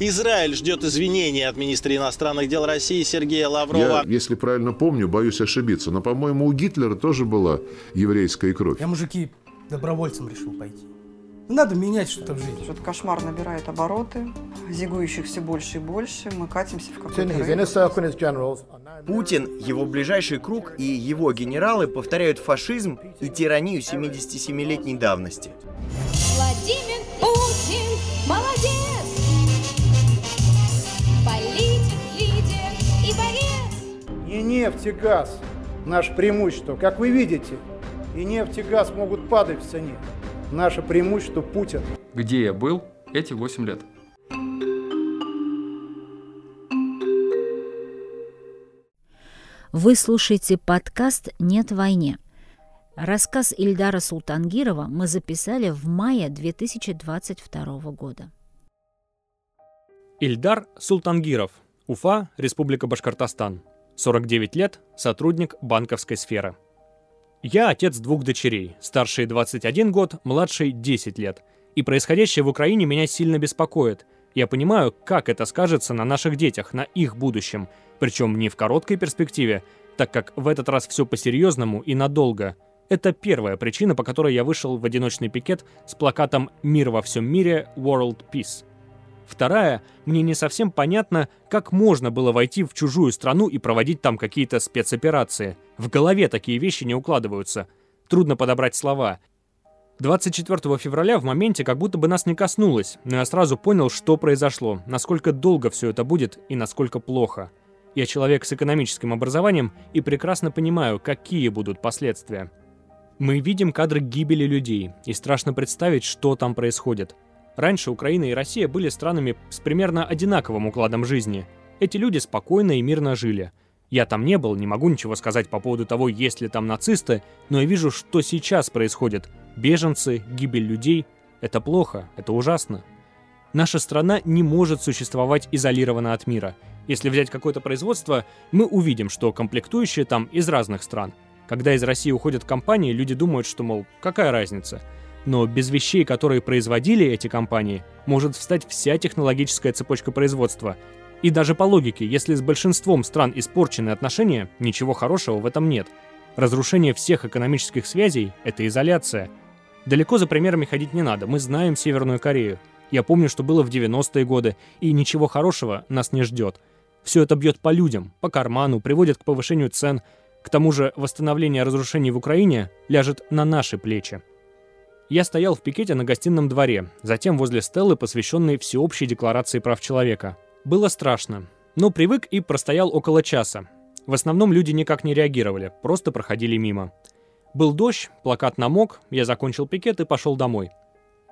Израиль ждет извинений от министра иностранных дел России Сергея Лаврова. Я, если правильно помню, боюсь ошибиться, но, по-моему, у Гитлера тоже была еврейская кровь. Я, мужики, добровольцем решил пойти. Надо менять что-то в жизни. Этот кошмар набирает обороты, зигующих все больше и больше. Мы катимся в какой-то Путин, его ближайший круг и его генералы повторяют фашизм и тиранию 77-летней давности. Владимир Путин нефть и газ – наше преимущество. Как вы видите, и нефть и газ могут падать в цене. Наше преимущество – Путин. Где я был эти 8 лет? Вы слушаете подкаст «Нет войне». Рассказ Ильдара Султангирова мы записали в мае 2022 года. Ильдар Султангиров, Уфа, Республика Башкортостан. 49 лет, сотрудник банковской сферы. Я отец двух дочерей, старшей 21 год, младшей 10 лет. И происходящее в Украине меня сильно беспокоит. Я понимаю, как это скажется на наших детях, на их будущем. Причем не в короткой перспективе, так как в этот раз все по-серьезному и надолго. Это первая причина, по которой я вышел в одиночный пикет с плакатом «Мир во всем мире. World Peace». Вторая, мне не совсем понятно, как можно было войти в чужую страну и проводить там какие-то спецоперации. В голове такие вещи не укладываются. Трудно подобрать слова. 24 февраля в моменте как будто бы нас не коснулось, но я сразу понял, что произошло, насколько долго все это будет и насколько плохо. Я человек с экономическим образованием и прекрасно понимаю, какие будут последствия. Мы видим кадры гибели людей, и страшно представить, что там происходит. Раньше Украина и Россия были странами с примерно одинаковым укладом жизни. Эти люди спокойно и мирно жили. Я там не был, не могу ничего сказать по поводу того, есть ли там нацисты, но я вижу, что сейчас происходит. Беженцы, гибель людей — это плохо, это ужасно. Наша страна не может существовать изолированно от мира. Если взять какое-то производство, мы увидим, что комплектующие там из разных стран. Когда из России уходят компании, люди думают, что, мол, какая разница — но без вещей, которые производили эти компании, может встать вся технологическая цепочка производства. И даже по логике, если с большинством стран испорчены отношения, ничего хорошего в этом нет. Разрушение всех экономических связей – это изоляция. Далеко за примерами ходить не надо, мы знаем Северную Корею. Я помню, что было в 90-е годы, и ничего хорошего нас не ждет. Все это бьет по людям, по карману, приводит к повышению цен. К тому же восстановление разрушений в Украине ляжет на наши плечи. Я стоял в пикете на гостином дворе, затем возле стелы, посвященной Всеобщей декларации прав человека. Было страшно, но привык и простоял около часа. В основном люди никак не реагировали, просто проходили мимо. Был дождь, плакат намок, я закончил пикет и пошел домой.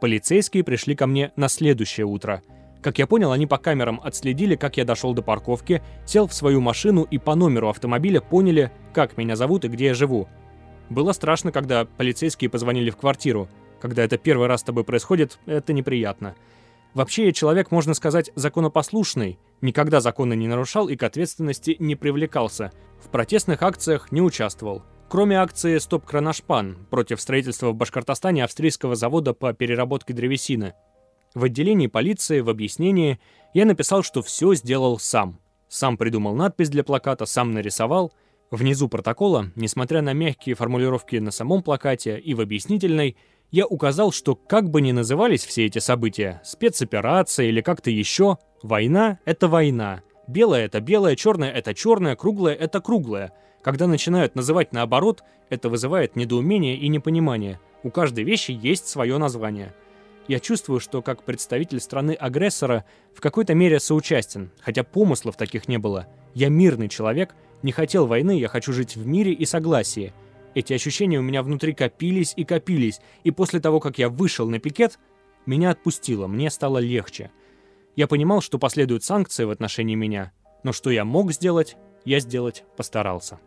Полицейские пришли ко мне на следующее утро. Как я понял, они по камерам отследили, как я дошел до парковки, сел в свою машину и по номеру автомобиля поняли, как меня зовут и где я живу. Было страшно, когда полицейские позвонили в квартиру – когда это первый раз с тобой происходит, это неприятно. Вообще, человек, можно сказать, законопослушный, никогда законы не нарушал и к ответственности не привлекался. В протестных акциях не участвовал. Кроме акции «Стоп Кронашпан» против строительства в Башкортостане австрийского завода по переработке древесины. В отделении полиции в объяснении я написал, что все сделал сам. Сам придумал надпись для плаката, сам нарисовал. Внизу протокола, несмотря на мягкие формулировки на самом плакате и в объяснительной, я указал, что как бы ни назывались все эти события, спецоперация или как-то еще, война — это война. Белое — это белое, черное — это черное, круглое — это круглое. Когда начинают называть наоборот, это вызывает недоумение и непонимание. У каждой вещи есть свое название. Я чувствую, что как представитель страны-агрессора в какой-то мере соучастен, хотя помыслов таких не было. Я мирный человек, не хотел войны, я хочу жить в мире и согласии. Эти ощущения у меня внутри копились и копились, и после того, как я вышел на пикет, меня отпустило, мне стало легче. Я понимал, что последуют санкции в отношении меня, но что я мог сделать, я сделать постарался.